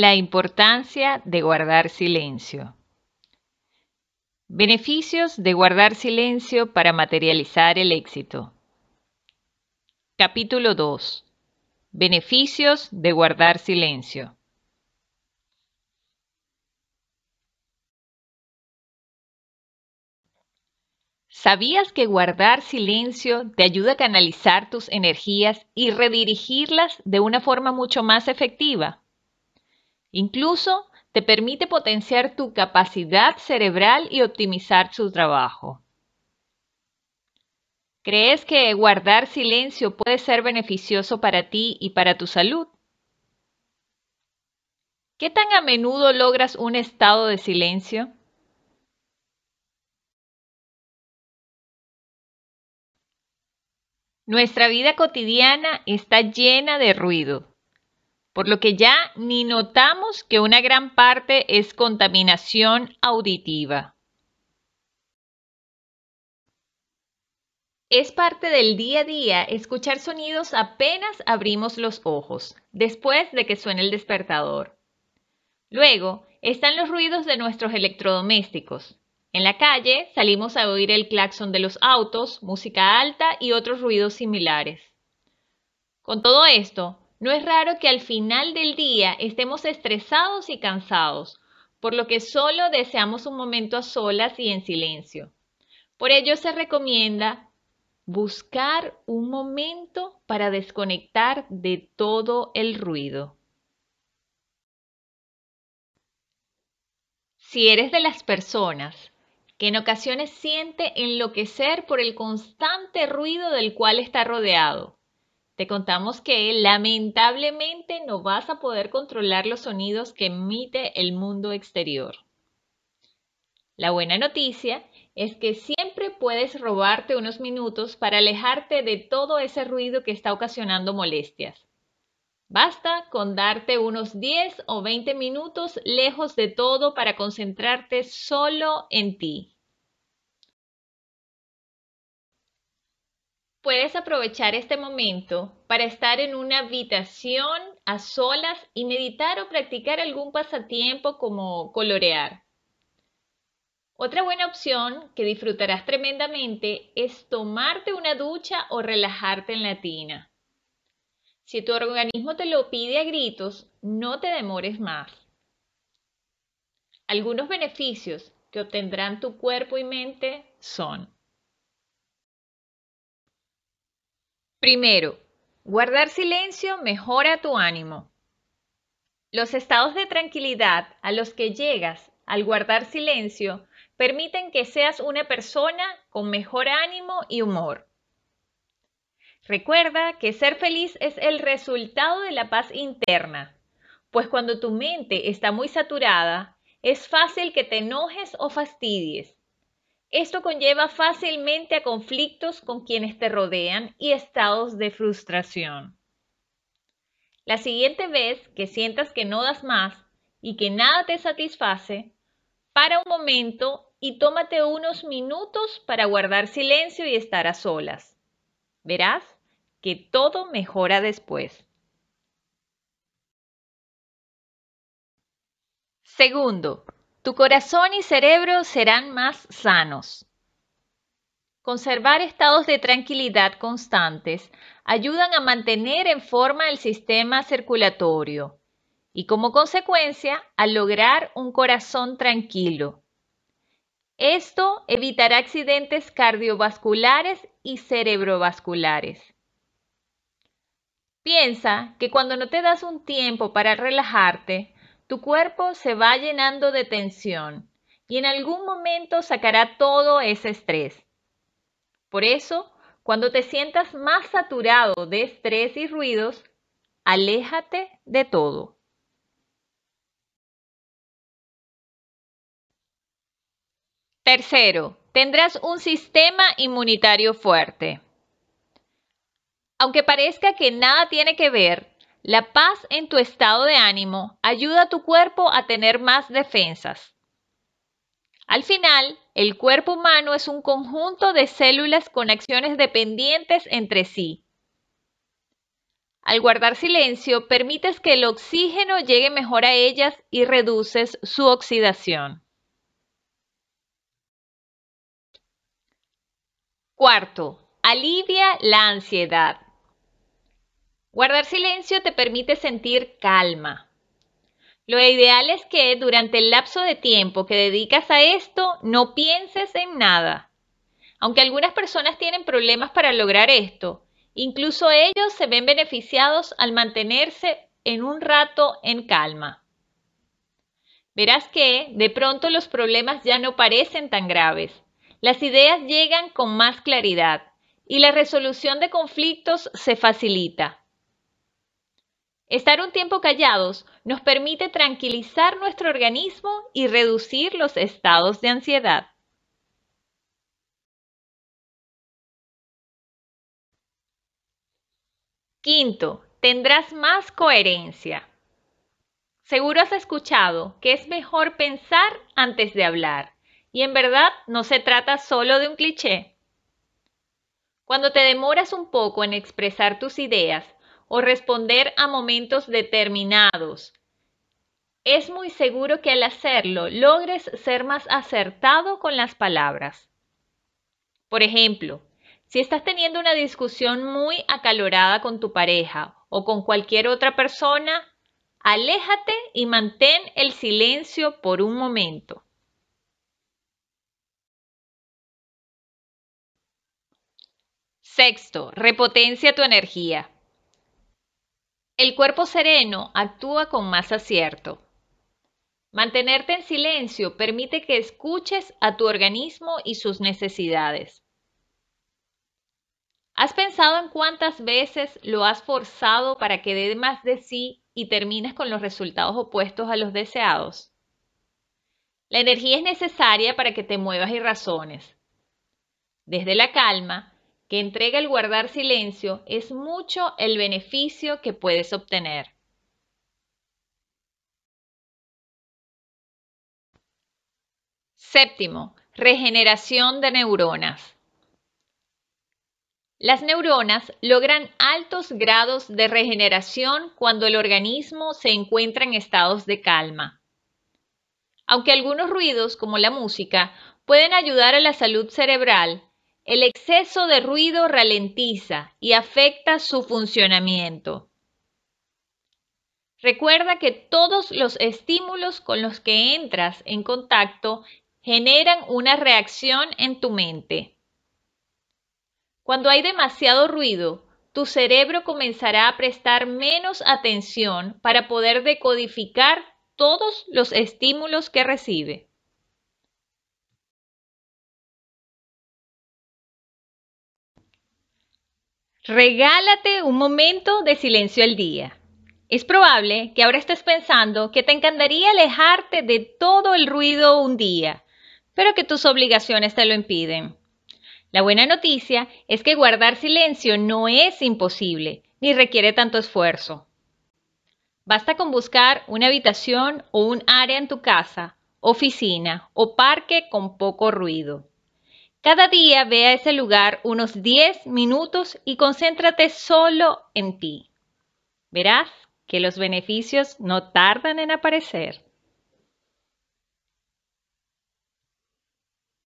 La importancia de guardar silencio. Beneficios de guardar silencio para materializar el éxito. Capítulo 2. Beneficios de guardar silencio. ¿Sabías que guardar silencio te ayuda a canalizar tus energías y redirigirlas de una forma mucho más efectiva? Incluso te permite potenciar tu capacidad cerebral y optimizar su trabajo. ¿Crees que guardar silencio puede ser beneficioso para ti y para tu salud? ¿Qué tan a menudo logras un estado de silencio? Nuestra vida cotidiana está llena de ruido por lo que ya ni notamos que una gran parte es contaminación auditiva. Es parte del día a día escuchar sonidos apenas abrimos los ojos, después de que suene el despertador. Luego están los ruidos de nuestros electrodomésticos. En la calle salimos a oír el claxon de los autos, música alta y otros ruidos similares. Con todo esto, no es raro que al final del día estemos estresados y cansados, por lo que solo deseamos un momento a solas y en silencio. Por ello se recomienda buscar un momento para desconectar de todo el ruido. Si eres de las personas que en ocasiones siente enloquecer por el constante ruido del cual está rodeado, te contamos que lamentablemente no vas a poder controlar los sonidos que emite el mundo exterior. La buena noticia es que siempre puedes robarte unos minutos para alejarte de todo ese ruido que está ocasionando molestias. Basta con darte unos 10 o 20 minutos lejos de todo para concentrarte solo en ti. Puedes aprovechar este momento para estar en una habitación a solas y meditar o practicar algún pasatiempo como colorear. Otra buena opción que disfrutarás tremendamente es tomarte una ducha o relajarte en la tina. Si tu organismo te lo pide a gritos, no te demores más. Algunos beneficios que obtendrán tu cuerpo y mente son Primero, guardar silencio mejora tu ánimo. Los estados de tranquilidad a los que llegas al guardar silencio permiten que seas una persona con mejor ánimo y humor. Recuerda que ser feliz es el resultado de la paz interna, pues cuando tu mente está muy saturada, es fácil que te enojes o fastidies, esto conlleva fácilmente a conflictos con quienes te rodean y estados de frustración. La siguiente vez que sientas que no das más y que nada te satisface, para un momento y tómate unos minutos para guardar silencio y estar a solas. Verás que todo mejora después. Segundo, tu corazón y cerebro serán más sanos. Conservar estados de tranquilidad constantes ayudan a mantener en forma el sistema circulatorio y como consecuencia a lograr un corazón tranquilo. Esto evitará accidentes cardiovasculares y cerebrovasculares. Piensa que cuando no te das un tiempo para relajarte, tu cuerpo se va llenando de tensión y en algún momento sacará todo ese estrés. Por eso, cuando te sientas más saturado de estrés y ruidos, aléjate de todo. Tercero, tendrás un sistema inmunitario fuerte. Aunque parezca que nada tiene que ver, la paz en tu estado de ánimo ayuda a tu cuerpo a tener más defensas. Al final, el cuerpo humano es un conjunto de células con acciones dependientes entre sí. Al guardar silencio, permites que el oxígeno llegue mejor a ellas y reduces su oxidación. Cuarto, alivia la ansiedad. Guardar silencio te permite sentir calma. Lo ideal es que durante el lapso de tiempo que dedicas a esto no pienses en nada. Aunque algunas personas tienen problemas para lograr esto, Incluso ellos se ven beneficiados al mantenerse en un rato en calma. Verás que de pronto los problemas ya no parecen tan graves. Las ideas llegan con más claridad y la resolución de conflictos se facilita. Estar un tiempo callados nos permite tranquilizar nuestro organismo y reducir los estados de ansiedad. Quinto, tendrás más coherencia. Seguro has escuchado que es mejor pensar antes de hablar, y en verdad no se trata solo de un cliché. Cuando te demoras un poco en expresar tus ideas o responder a momentos determinados, es muy seguro que al hacerlo logres ser más acertado con las palabras. Por ejemplo, si estás teniendo una discusión muy acalorada con tu pareja o con cualquier otra persona, aléjate y mantén el silencio por un momento. Sexto, repotencia tu energía. El cuerpo sereno actúa con más acierto. Mantenerte en silencio permite que escuches a tu organismo y sus necesidades. ¿Has pensado en cuántas veces lo has forzado para que dé más de sí y termines con los resultados opuestos a los deseados? La energía es necesaria para que te muevas y razones. Desde la calma, que entrega el guardar silencio, es mucho el beneficio que puedes obtener. Séptimo, regeneración de neuronas. Las neuronas logran altos grados de regeneración cuando el organismo se encuentra en estados de calma. Aunque algunos ruidos, como la música, pueden ayudar a la salud cerebral, el exceso de ruido ralentiza y afecta su funcionamiento. Recuerda que todos los estímulos con los que entras en contacto generan una reacción en tu mente. Cuando hay demasiado ruido, tu cerebro comenzará a prestar menos atención para poder decodificar todos los estímulos que recibe. Regálate un momento de silencio al día. Es probable que ahora estés pensando que te encantaría alejarte de todo el ruido un día, pero que tus obligaciones te lo impiden. La buena noticia es que guardar silencio no es imposible ni requiere tanto esfuerzo. Basta con buscar una habitación o un área en tu casa, oficina o parque con poco ruido. Cada día ve a ese lugar unos 10 minutos y concéntrate solo en ti. Verás que los beneficios no tardan en aparecer.